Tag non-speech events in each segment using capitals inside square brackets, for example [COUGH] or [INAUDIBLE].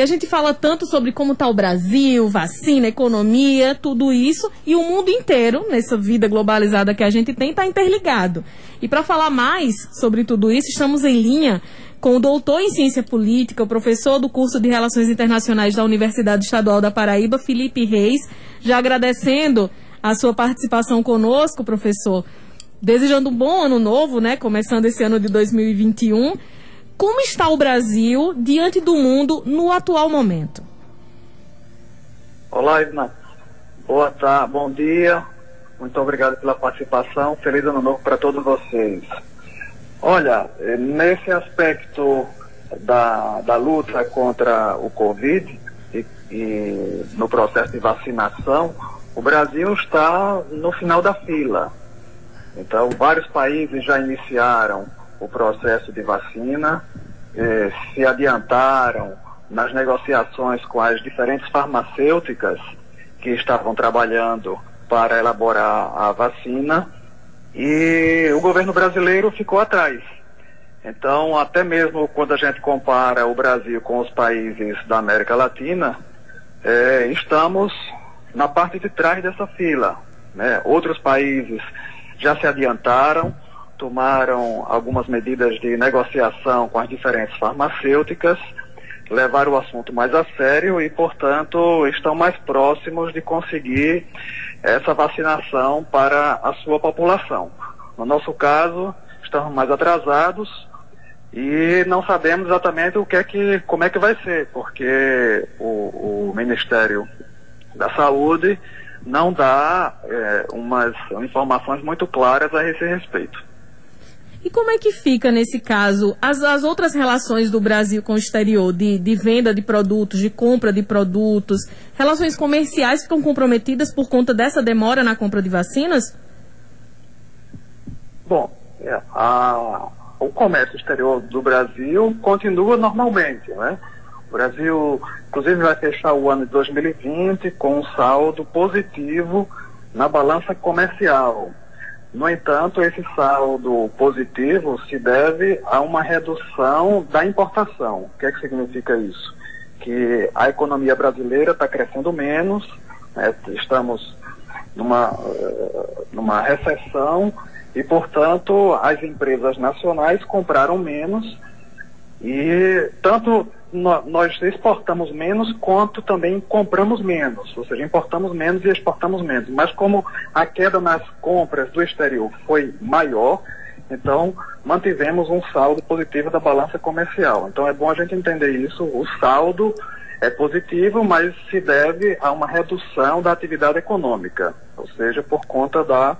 E a gente fala tanto sobre como está o Brasil, vacina, economia, tudo isso, e o mundo inteiro, nessa vida globalizada que a gente tem, está interligado. E para falar mais sobre tudo isso, estamos em linha com o doutor em ciência política, o professor do curso de Relações Internacionais da Universidade Estadual da Paraíba, Felipe Reis, já agradecendo a sua participação conosco, professor. Desejando um bom ano novo, né? Começando esse ano de 2021. Como está o Brasil diante do mundo no atual momento? Olá, Edna. Boa tarde, bom dia. Muito obrigado pela participação. Feliz ano novo para todos vocês. Olha, eh, nesse aspecto da, da luta contra o Covid e, e no processo de vacinação, o Brasil está no final da fila. Então, vários países já iniciaram o processo de vacina, eh, se adiantaram nas negociações com as diferentes farmacêuticas que estavam trabalhando para elaborar a vacina e o governo brasileiro ficou atrás. Então, até mesmo quando a gente compara o Brasil com os países da América Latina, é, estamos na parte de trás dessa fila. Né? Outros países já se adiantaram, tomaram algumas medidas de negociação com as diferentes farmacêuticas, levaram o assunto mais a sério e, portanto, estão mais próximos de conseguir essa vacinação para a sua população. No nosso caso, estamos mais atrasados e não sabemos exatamente o que é que, como é que vai ser, porque o, o Ministério da Saúde não dá é, umas informações muito claras a esse respeito. E como é que fica, nesse caso, as, as outras relações do Brasil com o exterior, de, de venda de produtos, de compra de produtos, relações comerciais ficam comprometidas por conta dessa demora na compra de vacinas? Bom, é, a, o comércio exterior do Brasil continua normalmente, né? O Brasil, inclusive, vai fechar o ano de 2020 com um saldo positivo na balança comercial. No entanto, esse saldo positivo se deve a uma redução da importação. O que é que significa isso? Que a economia brasileira está crescendo menos, né? estamos numa, eh, numa recessão e, portanto, as empresas nacionais compraram menos e tanto nós exportamos menos quanto também compramos menos, ou seja, importamos menos e exportamos menos. Mas como a queda nas compras do exterior foi maior, então mantivemos um saldo positivo da balança comercial. Então é bom a gente entender isso. O saldo é positivo, mas se deve a uma redução da atividade econômica, ou seja, por conta da,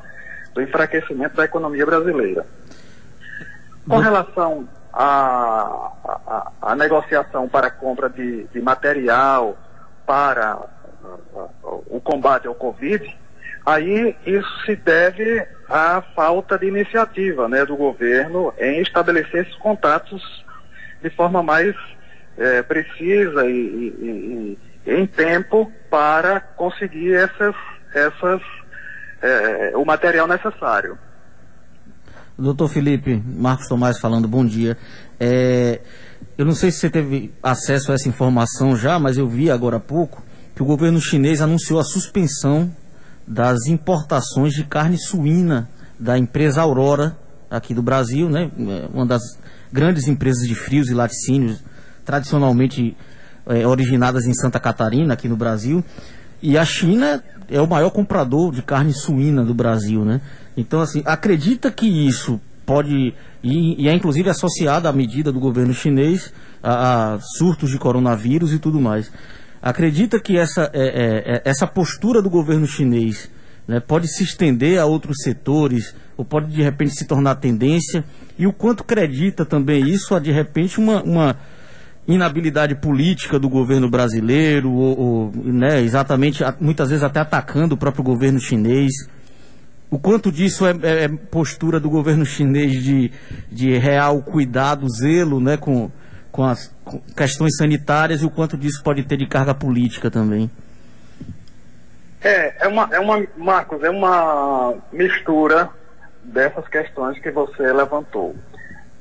do enfraquecimento da economia brasileira. Com relação a, a, a negociação para compra de, de material para o combate ao Covid, aí isso se deve à falta de iniciativa né, do governo em estabelecer esses contatos de forma mais é, precisa e, e, e, em tempo para conseguir essas, essas, é, o material necessário. Doutor Felipe, Marcos Tomás falando, bom dia. É, eu não sei se você teve acesso a essa informação já, mas eu vi agora há pouco que o governo chinês anunciou a suspensão das importações de carne suína da empresa Aurora, aqui do Brasil, né? É, uma das grandes empresas de frios e laticínios, tradicionalmente é, originadas em Santa Catarina, aqui no Brasil. E a China é o maior comprador de carne suína do Brasil, né? Então, assim, acredita que isso pode, e, e é inclusive associado à medida do governo chinês, a, a, surtos de coronavírus e tudo mais. Acredita que essa, é, é, é, essa postura do governo chinês né, pode se estender a outros setores, ou pode de repente se tornar tendência? E o quanto acredita também isso a de repente uma, uma inabilidade política do governo brasileiro, ou, ou né, exatamente, muitas vezes até atacando o próprio governo chinês? O quanto disso é, é, é postura do governo chinês de, de real cuidado, zelo né, com, com as com questões sanitárias e o quanto disso pode ter de carga política também? É, é uma, é uma, Marcos, é uma mistura dessas questões que você levantou.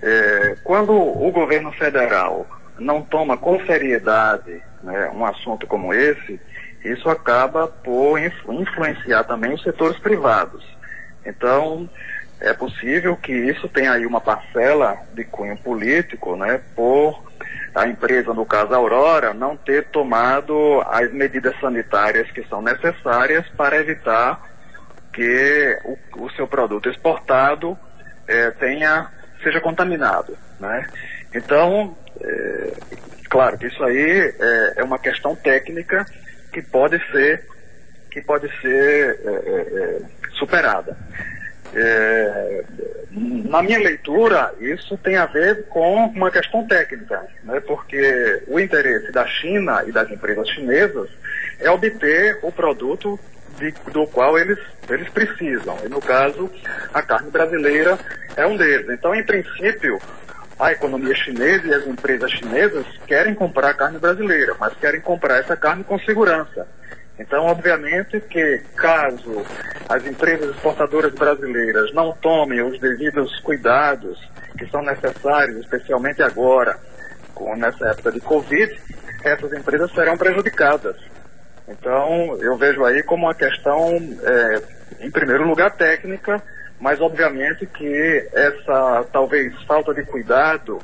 É, quando o governo federal não toma com seriedade né, um assunto como esse, isso acaba por influenciar também os setores privados. Então, é possível que isso tenha aí uma parcela de cunho político, né, por a empresa, no caso a Aurora, não ter tomado as medidas sanitárias que são necessárias para evitar que o, o seu produto exportado é, tenha, seja contaminado. Né? Então, é, claro que isso aí é, é, uma questão técnica que pode ser, que pode ser é, é, é, superada. É, na minha leitura, isso tem a ver com uma questão técnica, né? porque o interesse da China e das empresas chinesas é obter o produto de, do qual eles, eles precisam. E no caso, a carne brasileira é um deles. Então, em princípio, a economia chinesa e as empresas chinesas querem comprar carne brasileira, mas querem comprar essa carne com segurança. Então, obviamente que caso as empresas exportadoras brasileiras não tomem os devidos cuidados que são necessários, especialmente agora, com, nessa época de Covid, essas empresas serão prejudicadas. Então, eu vejo aí como uma questão, é, em primeiro lugar, técnica, mas obviamente que essa talvez falta de cuidado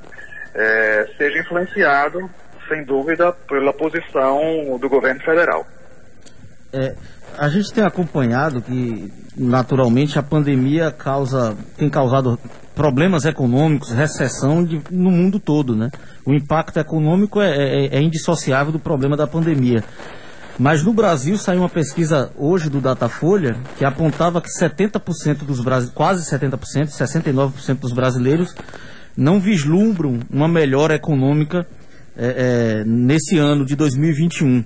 é, seja influenciado, sem dúvida, pela posição do governo federal. É, a gente tem acompanhado que, naturalmente, a pandemia causa, tem causado problemas econômicos, recessão de, no mundo todo, né? O impacto econômico é, é, é indissociável do problema da pandemia. Mas no Brasil saiu uma pesquisa hoje do Datafolha que apontava que 70% dos quase 70%, 69% dos brasileiros não vislumbram uma melhora econômica é, é, nesse ano de 2021.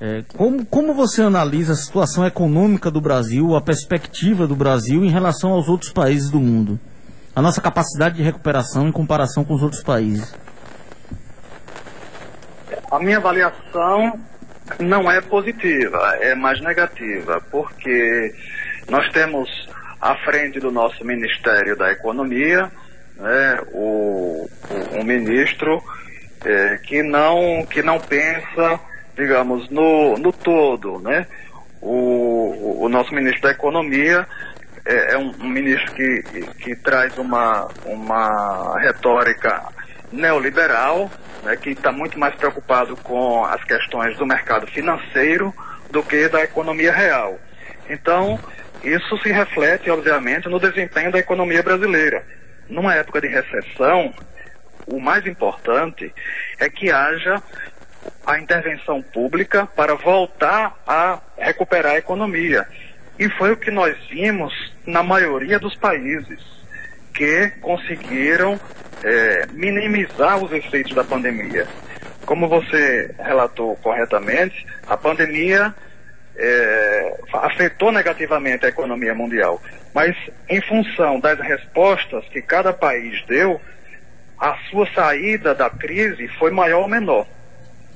É, como, como você analisa a situação econômica do Brasil, a perspectiva do Brasil em relação aos outros países do mundo? A nossa capacidade de recuperação em comparação com os outros países? A minha avaliação não é positiva, é mais negativa, porque nós temos à frente do nosso Ministério da Economia né, o, o, um ministro é, que, não, que não pensa digamos, no, no todo, né? O, o nosso ministro da Economia é, é um, um, ministro que, que traz uma, uma retórica neoliberal, né, que está muito mais preocupado com as questões do mercado financeiro do que da economia real. Então, isso se reflete, obviamente, no desempenho da economia brasileira. Numa época de recessão, o mais importante é que haja a intervenção pública para voltar a recuperar a economia. E foi o que nós vimos na maioria dos países que conseguiram é, minimizar os efeitos da pandemia. Como você relatou corretamente, a pandemia é, afetou negativamente a economia mundial. Mas, em função das respostas que cada país deu, a sua saída da crise foi maior ou menor.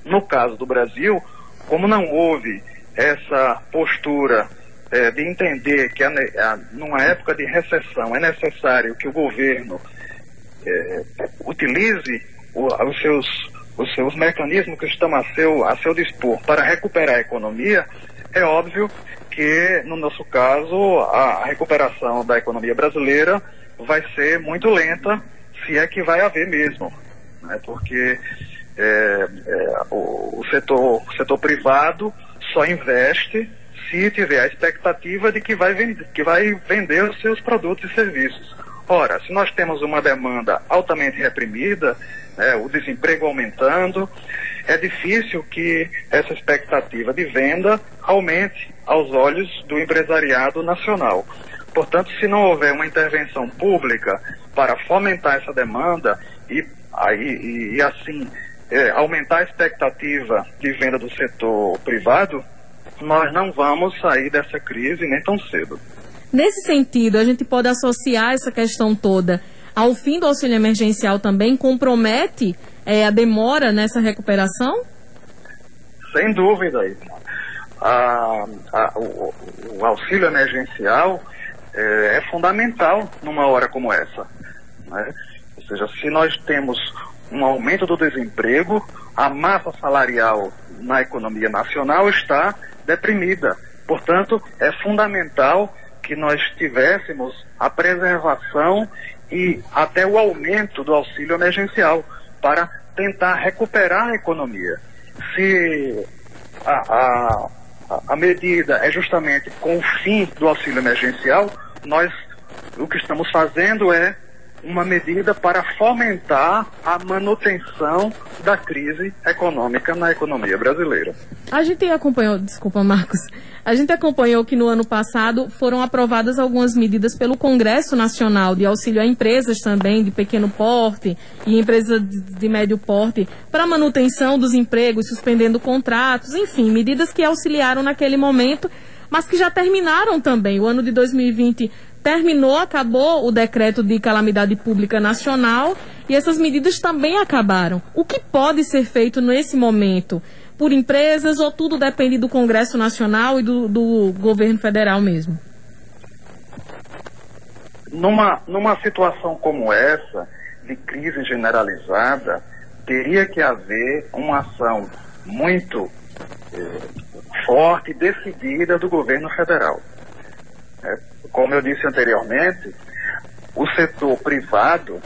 No caso do Brasil, como não houve essa postura é, de entender que a, a, numa época de recessão é necessário que o governo é, utilize o, os, seus, os seus mecanismos que estão a seu, a seu dispor para recuperar a economia, é óbvio que, no nosso caso, a, recuperação da economia brasileira vai ser muito lenta, se é que vai haver mesmo. Né? Porque é, é, o, o, setor, o setor privado só investe tiver a expectativa de que vai, vender, que vai vender os seus produtos e serviços. Ora, se nós temos uma demanda altamente reprimida, né, o desemprego aumentando, é difícil que essa expectativa de venda aumente aos olhos do empresariado nacional. Portanto, se não houver uma intervenção pública para fomentar essa demanda e, aí, e assim é, aumentar a expectativa de venda do setor privado, nós não vamos sair dessa crise nem tão cedo. Nesse sentido, a gente pode associar essa questão toda ao fim do auxílio emergencial também compromete é, a demora nessa recuperação? Sem dúvida. A, a, o, o, auxílio emergencial é, é, fundamental numa hora como essa. Né? Ou seja, se nós temos um aumento do desemprego, a massa salarial na economia nacional está deprimida. Portanto, é fundamental que nós tivéssemos a preservação e até o aumento do auxílio emergencial para tentar recuperar a economia. Se a, a, a medida é justamente com o fim do auxílio emergencial, nós o que estamos fazendo é uma medida para fomentar a manutenção da crise econômica na economia brasileira. A gente acompanhou, desculpa Marcos, a gente acompanhou que no ano passado foram aprovadas algumas medidas pelo Congresso Nacional de auxílio a empresas também de pequeno porte e empresas de médio porte para manutenção dos empregos, suspendendo contratos, enfim, medidas que auxiliaram naquele momento, mas que já terminaram também. O ano de 2020 terminou, acabou o decreto de calamidade pública nacional e essas medidas também acabaram. O que pode ser feito nesse momento? Por empresas ou tudo depende do Congresso Nacional e do, do governo federal mesmo? Numa, numa situação como essa, de crise generalizada, teria que haver uma ação muito eh, forte e decidida do governo federal. É, como eu disse anteriormente, o setor privado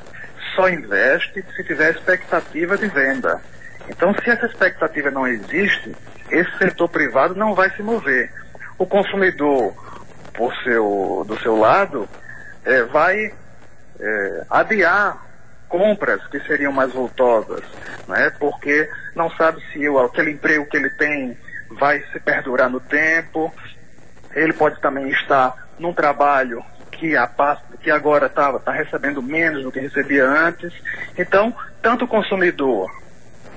só investe se tiver expectativa de venda. Então, se essa expectativa não existe, esse setor privado não vai se mover. O consumidor, por seu, do seu lado, é, vai é, adiar compras que seriam mais voltosas, né? porque não sabe se o, aquele emprego que ele tem vai se perdurar no tempo. Ele pode também estar num trabalho que, a, que agora está tá recebendo menos do que recebia antes. Então, tanto o consumidor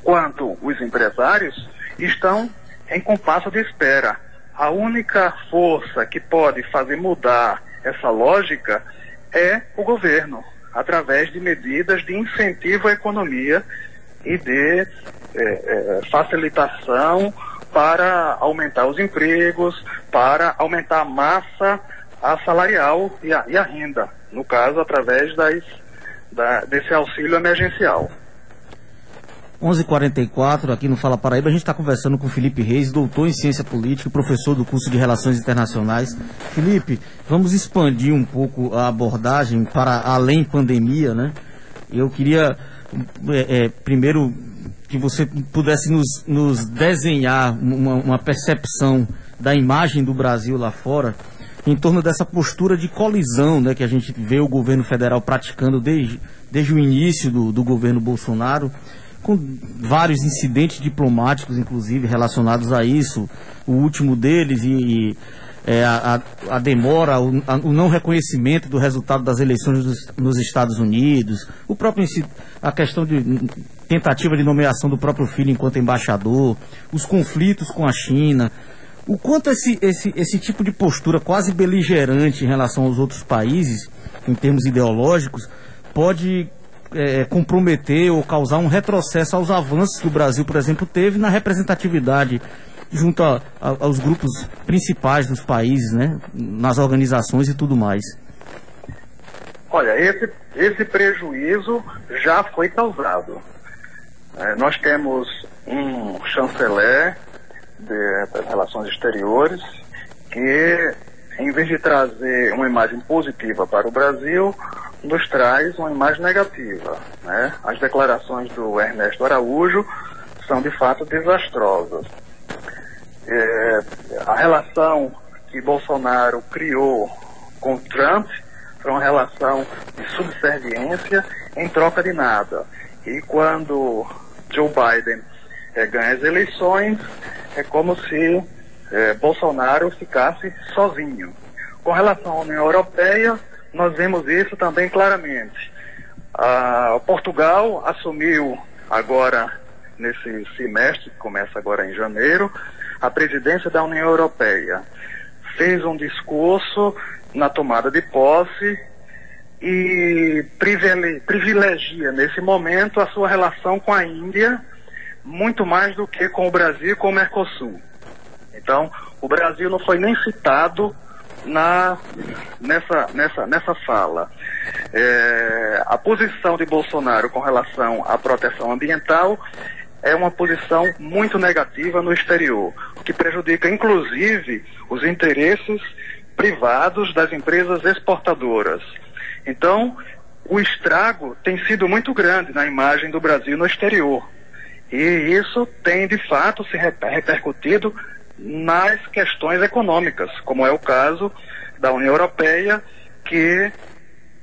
quanto os empresários estão em compasso de espera. A única força que pode fazer mudar essa lógica é o governo, através de medidas de incentivo à economia e de é, é, facilitação para aumentar os empregos, para aumentar a massa a salarial e a, e a renda, no caso, através das, da, desse auxílio emergencial. 11:44 aqui no Fala Paraíba, a gente está conversando com Felipe Reis, doutor em ciência política, professor do curso de Relações Internacionais. Felipe, vamos expandir um pouco a abordagem para além pandemia, né? Eu queria é, é, primeiro que você pudesse nos, nos desenhar uma, uma percepção da imagem do Brasil lá fora em torno dessa postura de colisão né, que a gente vê o governo federal praticando desde, desde o início do, do governo Bolsonaro, com vários incidentes diplomáticos, inclusive, relacionados a isso. O último deles e, e é, a, a, demora, o, a, o, não reconhecimento do resultado das eleições dos, nos Estados Unidos, o próprio a questão de tentativa de nomeação do próprio filho enquanto embaixador, os conflitos com a China, o quanto esse, esse, esse tipo de postura quase beligerante em relação aos outros países, em termos ideológicos, pode é, comprometer ou causar um retrocesso aos avanços que o Brasil, por exemplo, teve na representatividade junto a, a, aos grupos principais dos países, né, nas organizações e tudo mais. Olha, esse, esse prejuízo já foi causado. É, nós temos um chanceler das relações exteriores, que em vez de trazer uma imagem positiva para o Brasil, nos traz uma imagem negativa. Né? As declarações do Ernesto Araújo são de fato desastrosas. É, a relação que Bolsonaro criou com Trump foi uma relação de subserviência em troca de nada. E quando Joe Biden é, ganha as eleições, é como se é, Bolsonaro ficasse sozinho. Com relação à União Europeia, nós vemos isso também claramente. Ah, Portugal assumiu agora, nesse semestre, que começa agora em janeiro, a presidência da União Europeia. Fez um discurso na tomada de posse e privilegia nesse momento a sua relação com a Índia muito mais do que com o Brasil e com o Mercosul. Então, o Brasil não foi nem citado na, nessa, nessa, nessa fala. É, a posição de Bolsonaro com relação à proteção ambiental é uma posição muito negativa no exterior, o que prejudica inclusive os interesses privados das empresas exportadoras. Então, o estrago tem sido muito grande na imagem do Brasil no exterior. E isso tem, de fato, se repercutido nas questões econômicas, como é o caso da União Europeia, que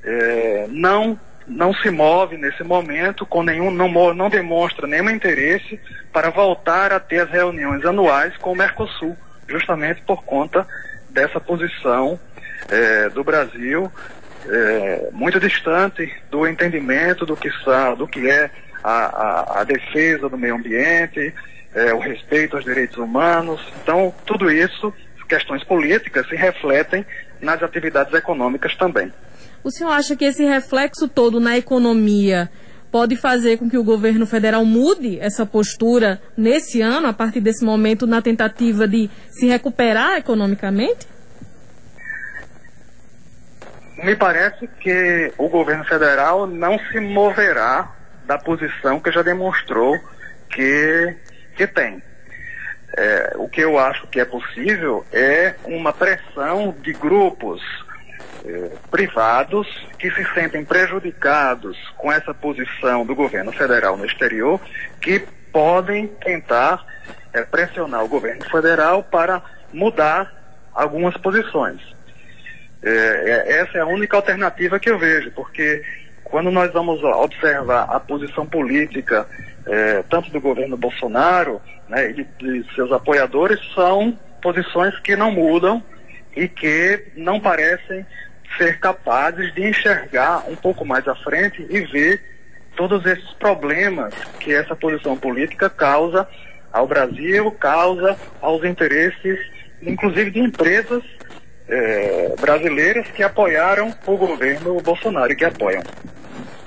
é, não, não se move nesse momento, com nenhum, não, não demonstra nenhum interesse para voltar a ter as reuniões anuais com o Mercosul, justamente por conta dessa posição é, do Brasil é, muito distante do entendimento do que, do que é a, a, a defesa do meio ambiente, é, o respeito aos direitos humanos. Então, tudo isso, questões políticas, se refletem nas atividades econômicas também. O senhor acha que esse reflexo todo na economia pode fazer com que o governo federal mude essa postura nesse ano, a partir desse momento, na tentativa de se recuperar economicamente? Me parece que o governo federal não se moverá da posição que já demonstrou que, que tem. É, o que eu acho que é possível é uma pressão de grupos é, privados que se sentem prejudicados com essa posição do governo federal no exterior, que podem tentar é, pressionar o governo federal para mudar algumas posições. É, essa é a única alternativa que eu vejo, porque quando nós vamos observar a posição política, é, tanto do governo Bolsonaro né, e de seus apoiadores, são posições que não mudam e que não parecem ser capazes de enxergar um pouco mais à frente e ver todos esses problemas que essa posição política causa ao Brasil, causa aos interesses, inclusive de empresas é, brasileiras que apoiaram o governo Bolsonaro e que apoiam.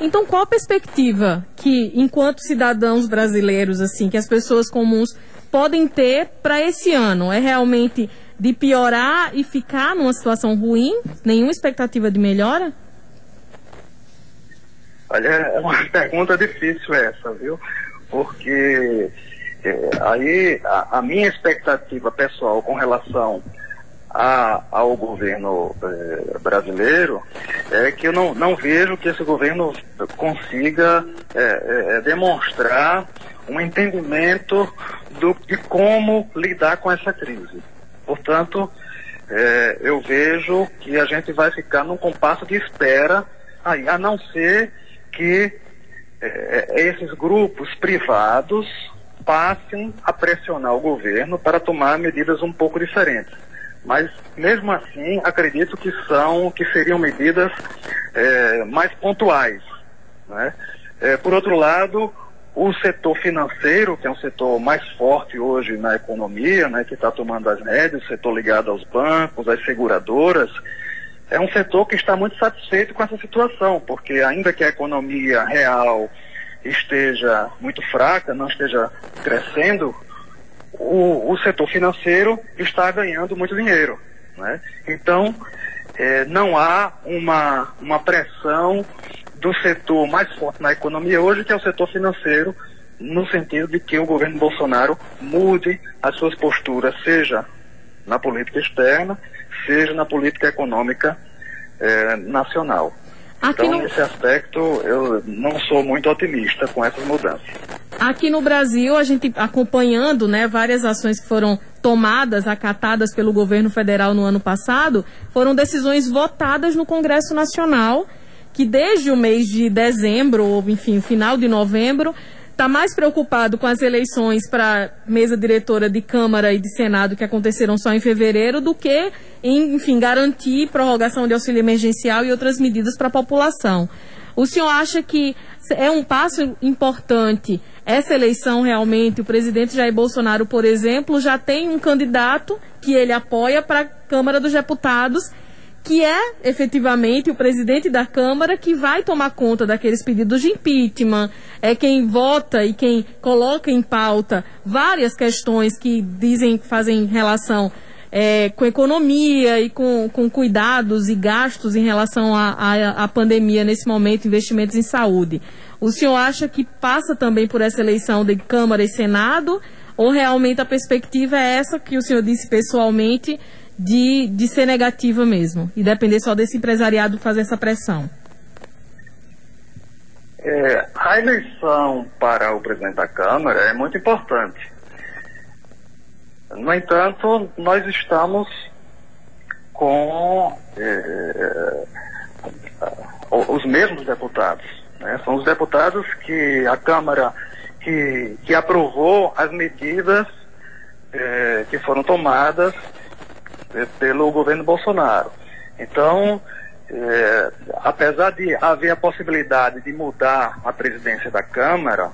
Então, qual a perspectiva que, enquanto cidadãos brasileiros, assim, que as pessoas comuns podem ter para esse ano? É realmente de piorar e ficar numa situação ruim? Nenhuma expectativa de melhora? Olha, é uma [LAUGHS] pergunta difícil essa, viu? Porque é, aí a, a minha expectativa pessoal com relação a, ao governo eh, brasileiro é que eu não, não vejo que esse governo consiga eh, eh, demonstrar um entendimento do, de como lidar com essa crise. Portanto, eu vejo que a gente vai ficar num compasso de espera, aí, a não ser que esses grupos privados passem a pressionar o governo para tomar medidas um pouco diferentes mas mesmo assim acredito que são que seriam medidas é, mais pontuais. Né? É, por outro lado, o setor financeiro, que é um setor mais forte hoje na economia, né, que está tomando as rédeas, o setor ligado aos bancos, às seguradoras, é um setor que está muito satisfeito com essa situação, porque ainda que a economia real esteja muito fraca, não esteja crescendo, o, o setor financeiro está ganhando muito dinheiro. Né? Então, é, não há uma, uma pressão do setor mais forte na economia hoje, que é o setor financeiro, no sentido de que o governo Bolsonaro mude as suas posturas, seja na política externa, seja na política econômica é, nacional. Aqui então, no... nesse aspecto, eu não sou muito otimista com essas mudanças. Aqui no Brasil, a gente acompanhando né, várias ações que foram tomadas, acatadas pelo governo federal no ano passado, foram decisões votadas no Congresso Nacional, que desde o mês de dezembro, ou enfim, final de novembro, está mais preocupado com as eleições para mesa diretora de Câmara e de Senado que aconteceram só em fevereiro do que em, enfim, garantir prorrogação de auxílio emergencial e outras medidas para a população. O senhor acha que é um passo importante essa eleição realmente, o presidente Jair Bolsonaro, por exemplo, já tem um candidato que ele apoia para a Câmara dos Deputados, que é efetivamente o presidente da Câmara que vai tomar conta daqueles pedidos de impeachment, é quem vota e quem coloca em pauta várias questões que dizem fazem relação é, com economia e com, com cuidados e gastos em relação à pandemia nesse momento, investimentos em saúde. O senhor acha que passa também por essa eleição de Câmara e Senado? Ou realmente a perspectiva é essa que o senhor disse pessoalmente, de, de ser negativa mesmo? E depender só desse empresariado fazer essa pressão? É, a eleição para o presidente da Câmara é muito importante. No entanto, nós estamos com é, os mesmos deputados. Né? São os deputados que a Câmara que, que aprovou as medidas é, que foram tomadas pelo governo Bolsonaro. Então, apesar de haver a possibilidade de mudar a presidência da Câmara,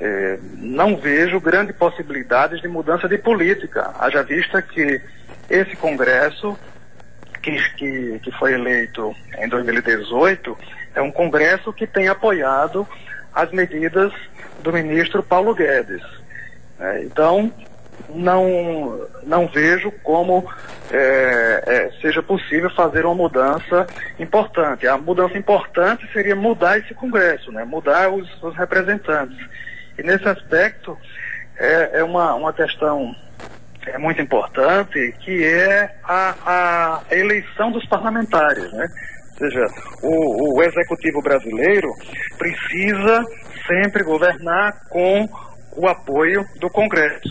é, não vejo grande possibilidades de mudança de política, haja vista que esse Congresso, que, que, que foi eleito em 2018, é um Congresso que tem apoiado as medidas do ministro Paulo Guedes. É, então, não, não vejo como é, é, seja possível fazer uma mudança importante. A mudança importante seria mudar esse Congresso, né? mudar os, os representantes. E nesse aspecto é, é uma, uma questão é muito importante, que é a, a eleição dos parlamentares, né? Ou seja, o, o executivo brasileiro precisa sempre governar com o apoio do Congresso.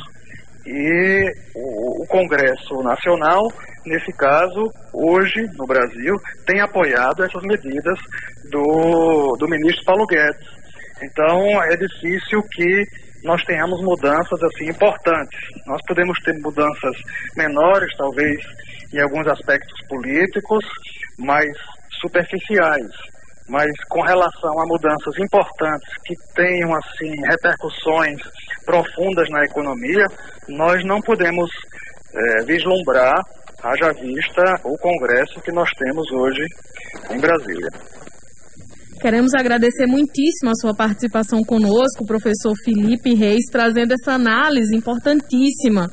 E o, o, Congresso Nacional, nesse caso, hoje no Brasil, tem apoiado essas medidas do, do ministro Paulo Guedes. Então é difícil que nós tenhamos mudanças assim importantes. Nós podemos ter mudanças menores, talvez em alguns aspectos políticos, mais superficiais mas com relação a mudanças importantes que tenham assim repercussões profundas na economia, nós não podemos é, vislumbrar, haja vista o Congresso que nós temos hoje em Brasília. Queremos agradecer muitíssimo a sua participação conosco, professor Felipe Reis, trazendo essa análise importantíssima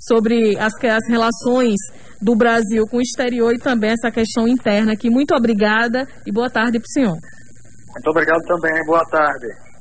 sobre as, as relações do Brasil com o exterior e também essa questão interna aqui. Muito obrigada e boa tarde para o senhor. Muito obrigado também, boa tarde.